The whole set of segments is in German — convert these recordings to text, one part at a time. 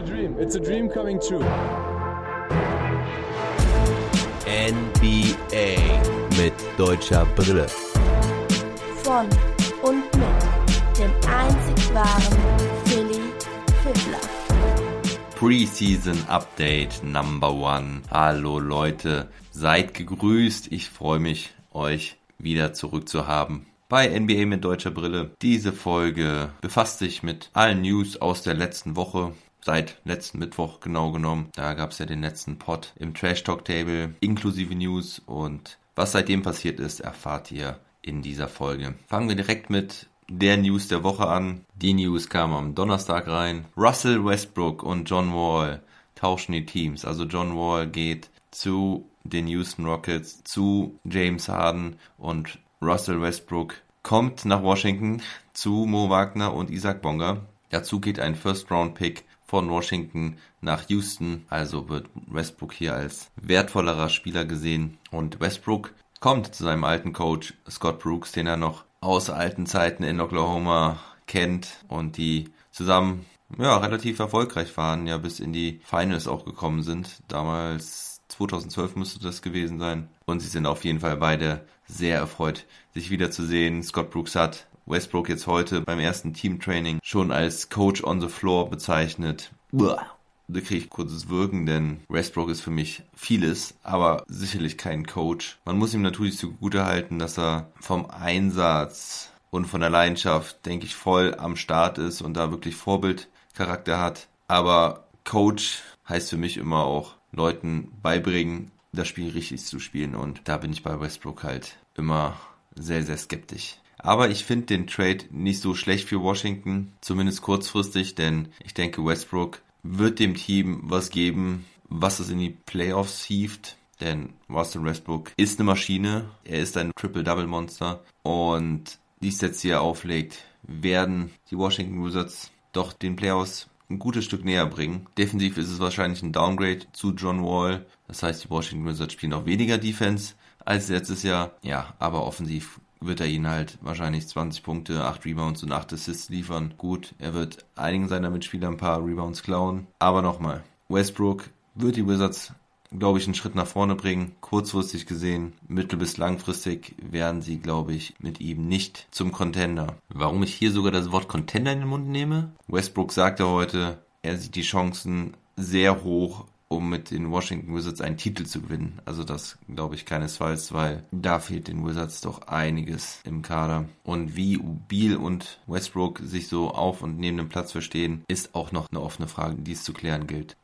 a dream. It's a dream coming true. NBA mit deutscher Brille. Von und mit dem einzig wahren Philly Fiddler. Preseason Update Number One. Hallo Leute, seid gegrüßt. Ich freue mich, euch wieder zurück zu haben bei NBA mit deutscher Brille. Diese Folge befasst sich mit allen News aus der letzten Woche. Seit letzten Mittwoch genau genommen. Da gab es ja den letzten Pod im Trash Talk Table inklusive News und was seitdem passiert ist, erfahrt ihr in dieser Folge. Fangen wir direkt mit der News der Woche an. Die News kam am Donnerstag rein. Russell Westbrook und John Wall tauschen die Teams. Also John Wall geht zu den Houston Rockets, zu James Harden und Russell Westbrook kommt nach Washington zu Mo Wagner und Isaac Bonga. Dazu geht ein First-Round-Pick von Washington nach Houston. Also wird Westbrook hier als wertvollerer Spieler gesehen. Und Westbrook kommt zu seinem alten Coach Scott Brooks, den er noch aus alten Zeiten in Oklahoma kennt und die zusammen ja, relativ erfolgreich waren, ja bis in die Finals auch gekommen sind. Damals 2012 müsste das gewesen sein. Und sie sind auf jeden Fall beide sehr erfreut, sich wiederzusehen. Scott Brooks hat Westbrook jetzt heute beim ersten Teamtraining schon als Coach on the Floor bezeichnet. Uah. Da kriege ich kurzes Wirken, denn Westbrook ist für mich vieles, aber sicherlich kein Coach. Man muss ihm natürlich zugute halten, dass er vom Einsatz und von der Leidenschaft, denke ich, voll am Start ist und da wirklich Vorbildcharakter hat. Aber Coach heißt für mich immer auch Leuten beibringen, das Spiel richtig zu spielen. Und da bin ich bei Westbrook halt immer sehr, sehr skeptisch. Aber ich finde den Trade nicht so schlecht für Washington, zumindest kurzfristig, denn ich denke, Westbrook wird dem Team was geben, was es in die Playoffs hieft. Denn Russell Westbrook ist eine Maschine, er ist ein Triple-Double-Monster und die Sets, die er auflegt, werden die Washington Wizards doch den Playoffs ein gutes Stück näher bringen. Defensiv ist es wahrscheinlich ein Downgrade zu John Wall. Das heißt, die Washington Wizards spielen auch weniger Defense als letztes Jahr. Ja, aber offensiv wird er ihnen halt wahrscheinlich 20 Punkte, 8 Rebounds und 8 Assists liefern. Gut, er wird einigen seiner Mitspieler ein paar Rebounds klauen. Aber nochmal, Westbrook wird die Wizards glaube ich, einen Schritt nach vorne bringen. Kurzfristig gesehen, mittel- bis langfristig werden sie, glaube ich, mit ihm nicht zum Contender. Warum ich hier sogar das Wort Contender in den Mund nehme? Westbrook sagte heute, er sieht die Chancen sehr hoch, um mit den Washington Wizards einen Titel zu gewinnen. Also das glaube ich keinesfalls, weil da fehlt den Wizards doch einiges im Kader. Und wie Beal und Westbrook sich so auf und neben dem Platz verstehen, ist auch noch eine offene Frage, die es zu klären gilt.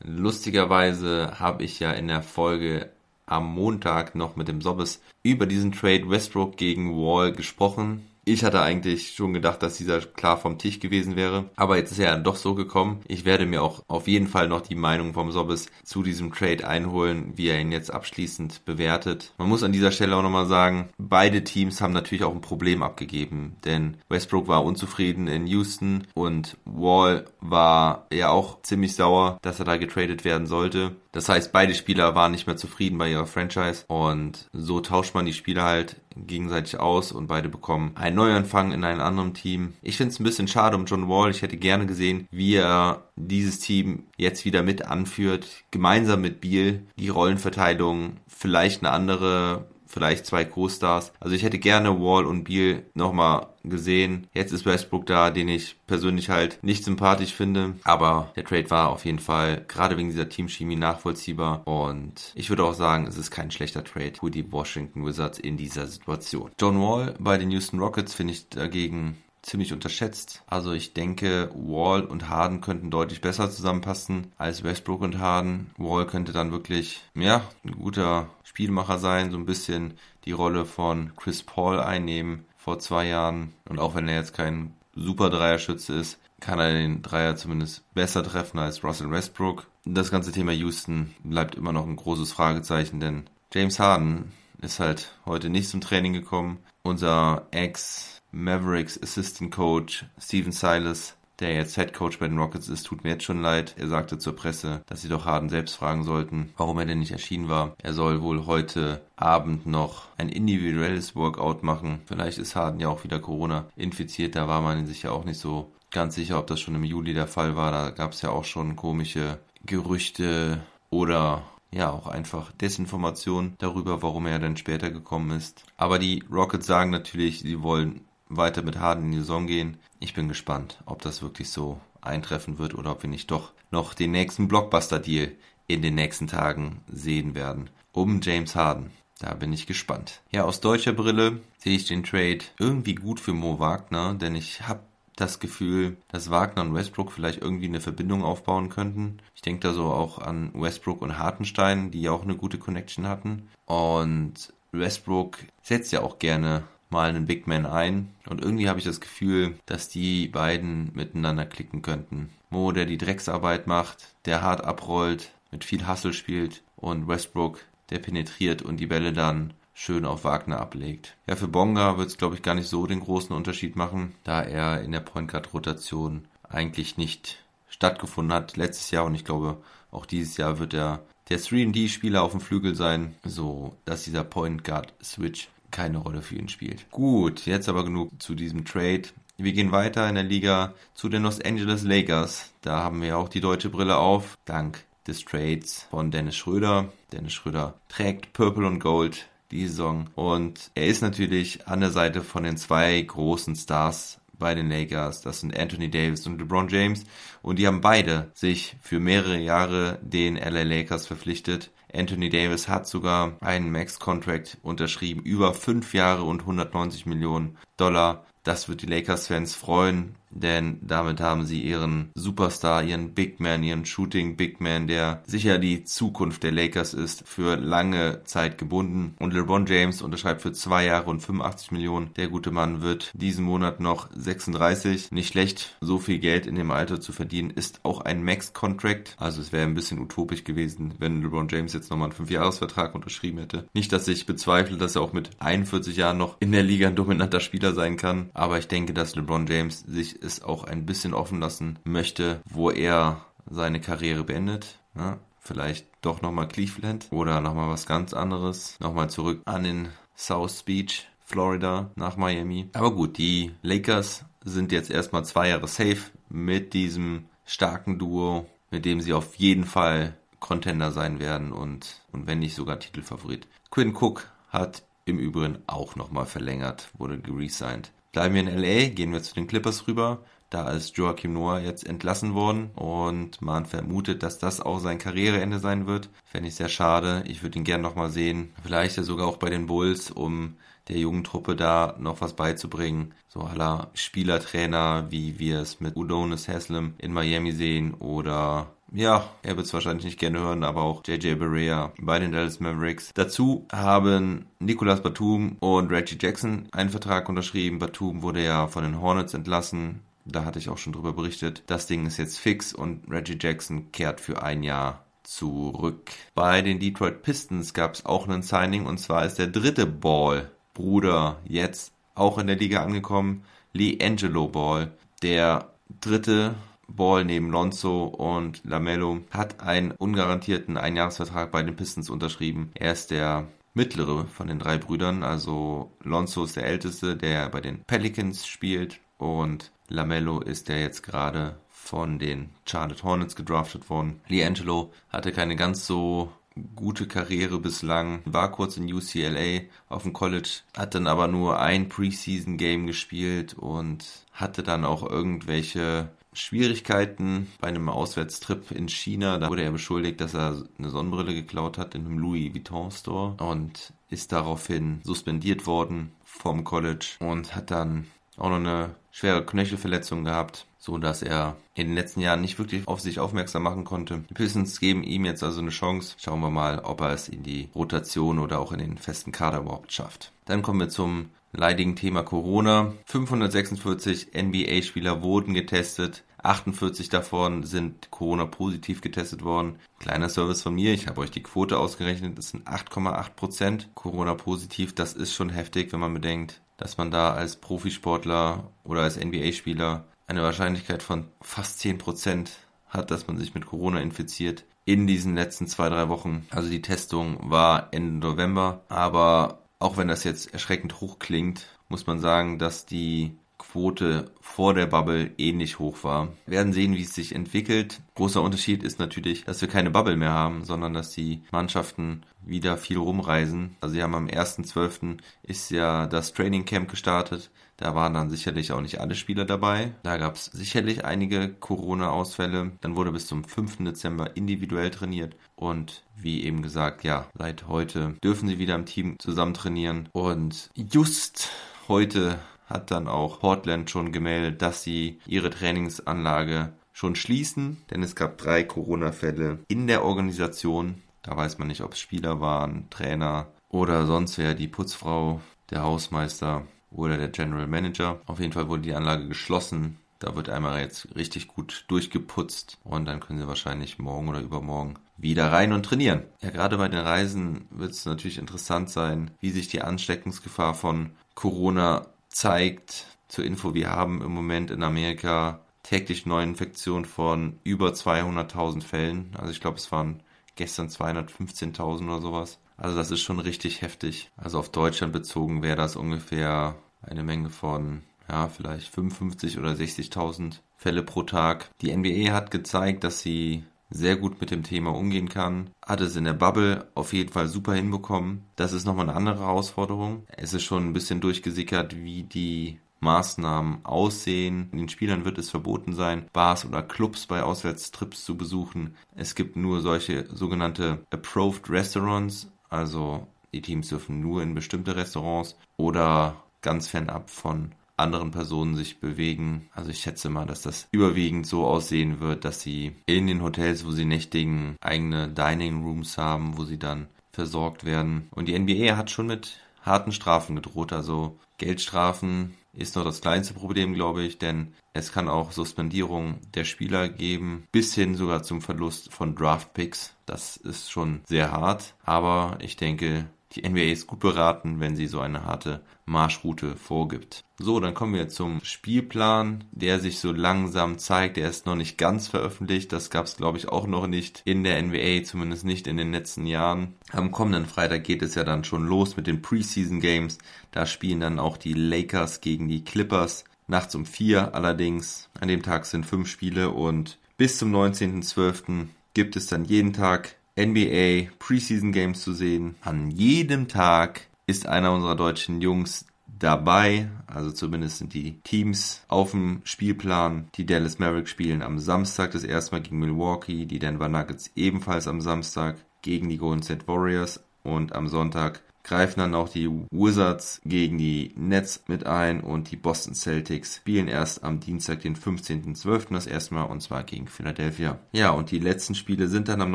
Lustigerweise habe ich ja in der Folge am Montag noch mit dem Sobbes über diesen Trade Westbrook gegen Wall gesprochen. Ich hatte eigentlich schon gedacht, dass dieser klar vom Tisch gewesen wäre. Aber jetzt ist er dann doch so gekommen. Ich werde mir auch auf jeden Fall noch die Meinung vom Sobbes zu diesem Trade einholen, wie er ihn jetzt abschließend bewertet. Man muss an dieser Stelle auch nochmal sagen, beide Teams haben natürlich auch ein Problem abgegeben. Denn Westbrook war unzufrieden in Houston und Wall war ja auch ziemlich sauer, dass er da getradet werden sollte. Das heißt, beide Spieler waren nicht mehr zufrieden bei ihrer Franchise und so tauscht man die Spieler halt gegenseitig aus und beide bekommen einen Neuanfang in einem anderen Team. Ich finde es ein bisschen schade um John Wall. Ich hätte gerne gesehen, wie er dieses Team jetzt wieder mit anführt, gemeinsam mit Beal die Rollenverteilung, vielleicht eine andere vielleicht zwei Co-Stars. Also ich hätte gerne Wall und Beal nochmal gesehen. Jetzt ist Westbrook da, den ich persönlich halt nicht sympathisch finde. Aber der Trade war auf jeden Fall gerade wegen dieser Teamchemie nachvollziehbar. Und ich würde auch sagen, es ist kein schlechter Trade für die Washington Wizards in dieser Situation. John Wall bei den Houston Rockets finde ich dagegen ziemlich unterschätzt. Also ich denke, Wall und Harden könnten deutlich besser zusammenpassen als Westbrook und Harden. Wall könnte dann wirklich, ja, ein guter Spielmacher sein, so ein bisschen die Rolle von Chris Paul einnehmen vor zwei Jahren. Und auch wenn er jetzt kein super Dreierschütze ist, kann er den Dreier zumindest besser treffen als Russell Westbrook. Das ganze Thema Houston bleibt immer noch ein großes Fragezeichen, denn James Harden ist halt heute nicht zum Training gekommen. Unser Ex Mavericks Assistant Coach Steven Silas, der jetzt Head Coach bei den Rockets ist, tut mir jetzt schon leid. Er sagte zur Presse, dass sie doch Harden selbst fragen sollten, warum er denn nicht erschienen war. Er soll wohl heute Abend noch ein individuelles Workout machen. Vielleicht ist Harden ja auch wieder Corona infiziert, da war man sich ja auch nicht so ganz sicher, ob das schon im Juli der Fall war. Da gab es ja auch schon komische Gerüchte oder ja auch einfach Desinformation darüber, warum er dann später gekommen ist. Aber die Rockets sagen natürlich, sie wollen weiter mit Harden in die Saison gehen. Ich bin gespannt, ob das wirklich so eintreffen wird oder ob wir nicht doch noch den nächsten Blockbuster-Deal in den nächsten Tagen sehen werden. Um James Harden. Da bin ich gespannt. Ja, aus deutscher Brille sehe ich den Trade irgendwie gut für Mo Wagner, denn ich habe das Gefühl, dass Wagner und Westbrook vielleicht irgendwie eine Verbindung aufbauen könnten. Ich denke da so auch an Westbrook und Hartenstein, die ja auch eine gute Connection hatten. Und Westbrook setzt ja auch gerne mal einen Big Man ein. Und irgendwie habe ich das Gefühl, dass die beiden miteinander klicken könnten. Mo, der die Drecksarbeit macht, der hart abrollt, mit viel Hustle spielt und Westbrook, der penetriert und die Bälle dann schön auf Wagner ablegt. Ja, für Bonga wird es, glaube ich, gar nicht so den großen Unterschied machen, da er in der Point Guard Rotation eigentlich nicht stattgefunden hat letztes Jahr und ich glaube, auch dieses Jahr wird er der 3D-Spieler auf dem Flügel sein, so dass dieser Point Guard Switch keine Rolle für ihn spielt. Gut, jetzt aber genug zu diesem Trade. Wir gehen weiter in der Liga zu den Los Angeles Lakers. Da haben wir auch die deutsche Brille auf, dank des Trades von Dennis Schröder. Dennis Schröder trägt Purple und Gold die Saison und er ist natürlich an der Seite von den zwei großen Stars bei den Lakers. Das sind Anthony Davis und LeBron James. Und die haben beide sich für mehrere Jahre den LA Lakers verpflichtet. Anthony Davis hat sogar einen Max-Contract unterschrieben, über fünf Jahre und 190 Millionen Dollar. Das wird die Lakers-Fans freuen denn damit haben sie ihren Superstar, ihren Big Man, ihren Shooting Big Man, der sicher die Zukunft der Lakers ist, für lange Zeit gebunden. Und LeBron James unterschreibt für zwei Jahre und 85 Millionen. Der gute Mann wird diesen Monat noch 36. Nicht schlecht, so viel Geld in dem Alter zu verdienen, ist auch ein Max-Contract. Also es wäre ein bisschen utopisch gewesen, wenn LeBron James jetzt nochmal einen 5-Jahres-Vertrag unterschrieben hätte. Nicht, dass ich bezweifle, dass er auch mit 41 Jahren noch in der Liga ein dominanter Spieler sein kann, aber ich denke, dass LeBron James sich es auch ein bisschen offen lassen möchte, wo er seine Karriere beendet. Ja, vielleicht doch nochmal Cleveland oder nochmal was ganz anderes. Nochmal zurück an den South Beach, Florida, nach Miami. Aber gut, die Lakers sind jetzt erstmal zwei Jahre safe mit diesem starken Duo, mit dem sie auf jeden Fall Contender sein werden und, und wenn nicht sogar Titelfavorit. Quinn Cook hat im Übrigen auch nochmal verlängert, wurde geresigned. Bleiben wir in LA, gehen wir zu den Clippers rüber. Da ist Joachim Noah jetzt entlassen worden und man vermutet, dass das auch sein Karriereende sein wird. Fände ich sehr schade. Ich würde ihn gern nochmal sehen. Vielleicht ja sogar auch bei den Bulls, um der jungen Truppe da noch was beizubringen. So aller Spielertrainer, wie wir es mit Udonis Haslam in Miami sehen oder ja, er wird es wahrscheinlich nicht gerne hören, aber auch JJ Barea bei den Dallas Mavericks. Dazu haben Nicolas Batum und Reggie Jackson einen Vertrag unterschrieben. Batum wurde ja von den Hornets entlassen. Da hatte ich auch schon drüber berichtet. Das Ding ist jetzt fix und Reggie Jackson kehrt für ein Jahr zurück. Bei den Detroit Pistons gab es auch einen Signing und zwar ist der dritte Ball Bruder jetzt auch in der Liga angekommen. Lee Angelo Ball, der dritte Ball neben Lonzo und Lamello hat einen ungarantierten Einjahresvertrag bei den Pistons unterschrieben. Er ist der mittlere von den drei Brüdern, also Lonzo ist der älteste, der bei den Pelicans spielt und Lamello ist der jetzt gerade von den Charlotte Hornets gedraftet worden. Liangelo hatte keine ganz so gute Karriere bislang, war kurz in UCLA auf dem College, hat dann aber nur ein Preseason-Game gespielt und hatte dann auch irgendwelche Schwierigkeiten bei einem Auswärtstrip in China. Da wurde er beschuldigt, dass er eine Sonnenbrille geklaut hat in einem Louis Vuitton Store und ist daraufhin suspendiert worden vom College und hat dann auch noch eine schwere Knöchelverletzung gehabt, so dass er in den letzten Jahren nicht wirklich auf sich aufmerksam machen konnte. Die Pistons geben ihm jetzt also eine Chance. Schauen wir mal, ob er es in die Rotation oder auch in den festen Kader überhaupt schafft. Dann kommen wir zum leidigen Thema Corona. 546 NBA-Spieler wurden getestet. 48 davon sind Corona-positiv getestet worden. Kleiner Service von mir, ich habe euch die Quote ausgerechnet, das sind 8,8 Prozent Corona-positiv. Das ist schon heftig, wenn man bedenkt, dass man da als Profisportler oder als NBA-Spieler eine Wahrscheinlichkeit von fast 10 Prozent hat, dass man sich mit Corona infiziert in diesen letzten zwei, drei Wochen. Also die Testung war Ende November, aber auch wenn das jetzt erschreckend hoch klingt, muss man sagen, dass die Quote vor der Bubble ähnlich hoch war. Wir werden sehen, wie es sich entwickelt. Großer Unterschied ist natürlich, dass wir keine Bubble mehr haben, sondern dass die Mannschaften wieder viel rumreisen. Also sie haben am 1.12. ist ja das Training Camp gestartet. Da waren dann sicherlich auch nicht alle Spieler dabei. Da gab es sicherlich einige Corona-Ausfälle. Dann wurde bis zum 5. Dezember individuell trainiert. Und wie eben gesagt, ja, seit heute dürfen sie wieder im Team zusammen trainieren. Und just heute hat dann auch Portland schon gemeldet, dass sie ihre Trainingsanlage schon schließen, denn es gab drei Corona-Fälle in der Organisation. Da weiß man nicht, ob es Spieler waren, Trainer oder sonst wer, die Putzfrau, der Hausmeister oder der General Manager. Auf jeden Fall wurde die Anlage geschlossen. Da wird einmal jetzt richtig gut durchgeputzt und dann können sie wahrscheinlich morgen oder übermorgen wieder rein und trainieren. Ja, gerade bei den Reisen wird es natürlich interessant sein, wie sich die Ansteckungsgefahr von Corona zeigt. Zur Info, wir haben im Moment in Amerika täglich Neuinfektionen von über 200.000 Fällen. Also ich glaube, es waren gestern 215.000 oder sowas. Also das ist schon richtig heftig. Also auf Deutschland bezogen wäre das ungefähr eine Menge von, ja, vielleicht 55 oder 60.000 Fälle pro Tag. Die NBA hat gezeigt, dass sie sehr gut mit dem Thema umgehen kann. Hat es in der Bubble auf jeden Fall super hinbekommen. Das ist nochmal eine andere Herausforderung. Es ist schon ein bisschen durchgesickert, wie die Maßnahmen aussehen. Den Spielern wird es verboten sein, Bars oder Clubs bei Auswärtstrips zu besuchen. Es gibt nur solche sogenannte Approved Restaurants, also die Teams dürfen nur in bestimmte Restaurants oder ganz fernab von anderen Personen sich bewegen. Also ich schätze mal, dass das überwiegend so aussehen wird, dass sie in den Hotels, wo sie nächtigen, eigene Dining Rooms haben, wo sie dann versorgt werden. Und die NBA hat schon mit harten Strafen gedroht, also Geldstrafen ist noch das kleinste Problem, glaube ich, denn es kann auch Suspendierung der Spieler geben, bis hin sogar zum Verlust von Draft Picks. Das ist schon sehr hart, aber ich denke, die NBA ist gut beraten, wenn sie so eine harte Marschroute vorgibt. So, dann kommen wir zum Spielplan, der sich so langsam zeigt. Der ist noch nicht ganz veröffentlicht. Das gab es, glaube ich, auch noch nicht in der NBA, zumindest nicht in den letzten Jahren. Am kommenden Freitag geht es ja dann schon los mit den Preseason Games. Da spielen dann auch die Lakers gegen die Clippers. Nachts um vier allerdings. An dem Tag sind fünf Spiele und bis zum 19.12. gibt es dann jeden Tag NBA Preseason Games zu sehen. An jedem Tag ist einer unserer deutschen Jungs dabei. Also zumindest sind die Teams auf dem Spielplan. Die Dallas Mavericks spielen am Samstag das erste Mal gegen Milwaukee. Die Denver Nuggets ebenfalls am Samstag gegen die Golden State Warriors. Und am Sonntag greifen dann auch die Wizards gegen die Nets mit ein und die Boston Celtics spielen erst am Dienstag, den 15.12. das erste Mal und zwar gegen Philadelphia. Ja, und die letzten Spiele sind dann am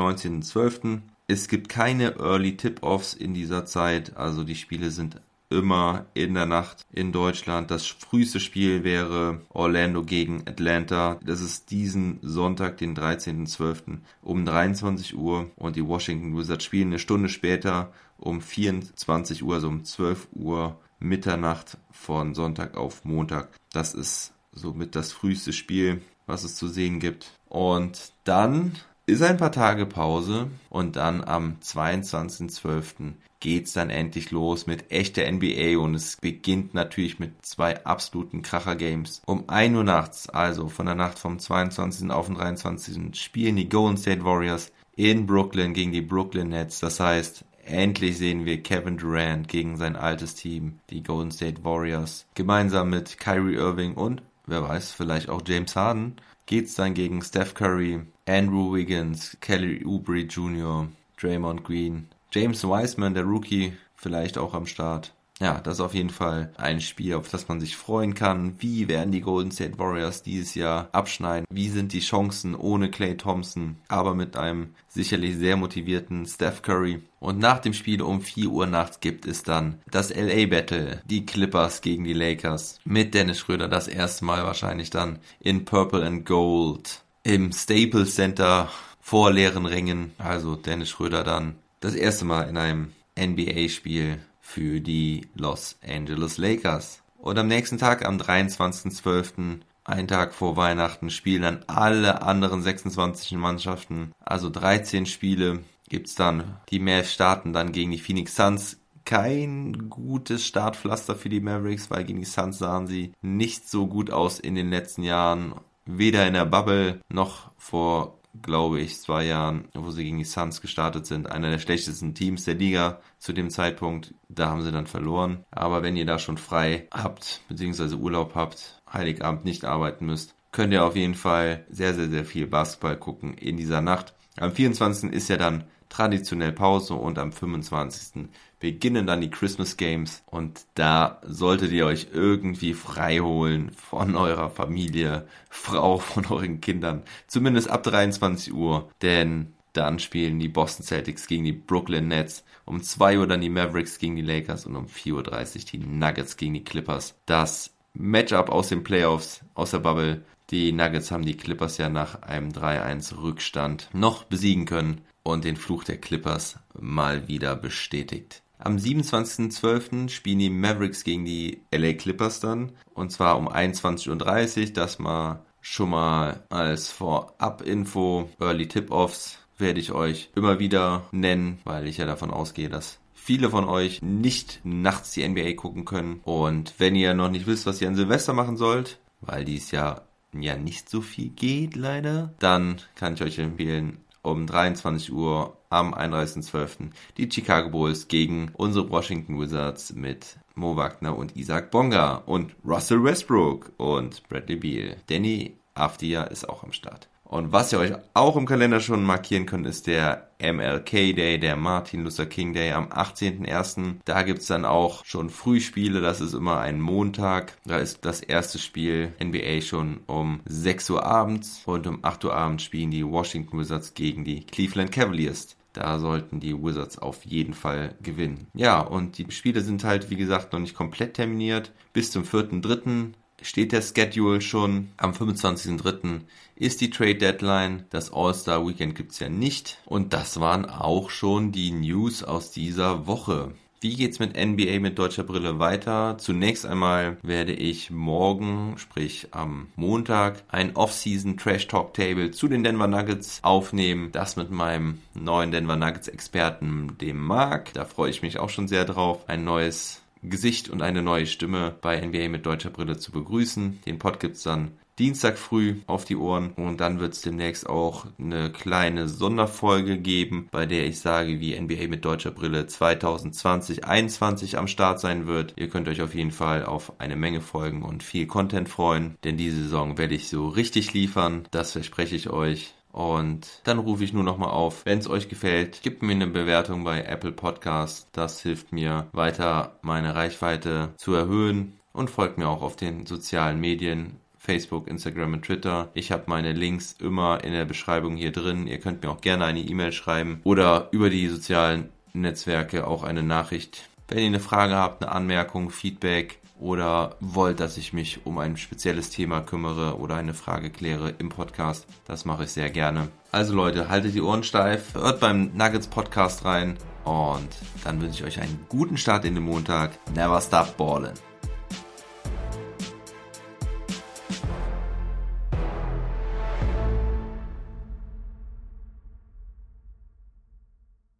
19.12. Es gibt keine Early Tip-Offs in dieser Zeit, also die Spiele sind immer in der Nacht in Deutschland. Das früheste Spiel wäre Orlando gegen Atlanta. Das ist diesen Sonntag, den 13.12. um 23 Uhr und die Washington Wizards spielen eine Stunde später um 24 Uhr, also um 12 Uhr Mitternacht von Sonntag auf Montag. Das ist somit das früheste Spiel, was es zu sehen gibt. Und dann ist ein paar Tage Pause und dann am 22.12. geht's dann endlich los mit echter NBA und es beginnt natürlich mit zwei absoluten Kracher-Games. Um 1 Uhr nachts, also von der Nacht vom 22. auf den 23. spielen die Golden State Warriors in Brooklyn gegen die Brooklyn Nets. Das heißt, Endlich sehen wir Kevin Durant gegen sein altes Team, die Golden State Warriors. Gemeinsam mit Kyrie Irving und, wer weiß, vielleicht auch James Harden geht's dann gegen Steph Curry, Andrew Wiggins, Kelly Oubre Jr., Draymond Green, James Wiseman, der Rookie, vielleicht auch am Start ja, das ist auf jeden Fall ein Spiel, auf das man sich freuen kann. Wie werden die Golden State Warriors dieses Jahr abschneiden? Wie sind die Chancen ohne Clay Thompson, aber mit einem sicherlich sehr motivierten Steph Curry? Und nach dem Spiel um 4 Uhr nachts gibt es dann das LA Battle, die Clippers gegen die Lakers. Mit Dennis Schröder das erste Mal wahrscheinlich dann in Purple and Gold im Staples Center vor leeren Rängen. Also Dennis Schröder dann das erste Mal in einem NBA-Spiel für die Los Angeles Lakers. Und am nächsten Tag, am 23.12., ein Tag vor Weihnachten, spielen dann alle anderen 26 Mannschaften, also 13 Spiele, gibt's dann. Die Mavs starten dann gegen die Phoenix Suns, kein gutes Startpflaster für die Mavericks, weil gegen die Suns sahen sie nicht so gut aus in den letzten Jahren. Weder in der Bubble noch vor glaube ich, zwei Jahren, wo sie gegen die Suns gestartet sind. Einer der schlechtesten Teams der Liga zu dem Zeitpunkt. Da haben sie dann verloren. Aber wenn ihr da schon frei habt, beziehungsweise Urlaub habt, Heiligabend nicht arbeiten müsst, könnt ihr auf jeden Fall sehr, sehr, sehr viel Basketball gucken in dieser Nacht. Am 24. ist ja dann traditionell Pause und am 25. beginnen dann die Christmas Games und da solltet ihr euch irgendwie frei holen von eurer Familie, Frau, von euren Kindern, zumindest ab 23 Uhr, denn dann spielen die Boston Celtics gegen die Brooklyn Nets. Um 2 Uhr dann die Mavericks gegen die Lakers und um 4.30 Uhr die Nuggets gegen die Clippers. Das Matchup aus den Playoffs, aus der Bubble. Die Nuggets haben die Clippers ja nach einem 3-1 Rückstand noch besiegen können und den Fluch der Clippers mal wieder bestätigt. Am 27.12. spielen die Mavericks gegen die LA Clippers dann. Und zwar um 21.30 Uhr. Das mal schon mal als Vorab-Info. Early Tip-Offs werde ich euch immer wieder nennen, weil ich ja davon ausgehe, dass viele von euch nicht nachts die NBA gucken können. Und wenn ihr noch nicht wisst, was ihr an Silvester machen sollt, weil dies Jahr ja nicht so viel geht leider, dann kann ich euch empfehlen, um 23 Uhr am 31.12. die Chicago Bulls gegen unsere Washington Wizards mit Mo Wagner und Isaac Bonga und Russell Westbrook und Bradley Beal. Danny Afdia ist auch am Start. Und was ihr euch auch im Kalender schon markieren könnt, ist der MLK Day, der Martin Luther King Day am 18.01. Da gibt's dann auch schon Frühspiele, das ist immer ein Montag. Da ist das erste Spiel NBA schon um 6 Uhr abends und um 8 Uhr abends spielen die Washington Wizards gegen die Cleveland Cavaliers. Da sollten die Wizards auf jeden Fall gewinnen. Ja, und die Spiele sind halt, wie gesagt, noch nicht komplett terminiert. Bis zum 4.3 steht der Schedule schon. Am 25.03. ist die Trade Deadline. Das All-Star Weekend gibt's ja nicht. Und das waren auch schon die News aus dieser Woche. Wie geht's mit NBA mit deutscher Brille weiter? Zunächst einmal werde ich morgen, sprich am Montag, ein Off-Season Trash Talk Table zu den Denver Nuggets aufnehmen. Das mit meinem neuen Denver Nuggets Experten, dem Marc. Da freue ich mich auch schon sehr drauf. Ein neues Gesicht und eine neue Stimme bei NBA mit deutscher Brille zu begrüßen. Den Pod gibt's dann Dienstag früh auf die Ohren und dann wird es demnächst auch eine kleine Sonderfolge geben, bei der ich sage, wie NBA mit deutscher Brille 2020 2021 am Start sein wird. Ihr könnt euch auf jeden Fall auf eine Menge Folgen und viel Content freuen, denn diese Saison werde ich so richtig liefern, das verspreche ich euch. Und dann rufe ich nur noch mal auf, wenn es euch gefällt, gebt mir eine Bewertung bei Apple Podcast. Das hilft mir weiter, meine Reichweite zu erhöhen. Und folgt mir auch auf den sozialen Medien. Facebook, Instagram und Twitter. Ich habe meine Links immer in der Beschreibung hier drin. Ihr könnt mir auch gerne eine E-Mail schreiben oder über die sozialen Netzwerke auch eine Nachricht. Wenn ihr eine Frage habt, eine Anmerkung, Feedback, oder wollt, dass ich mich um ein spezielles Thema kümmere oder eine Frage kläre im Podcast, das mache ich sehr gerne. Also Leute, haltet die Ohren steif, hört beim Nuggets Podcast rein und dann wünsche ich euch einen guten Start in den Montag. Never stop ballin'.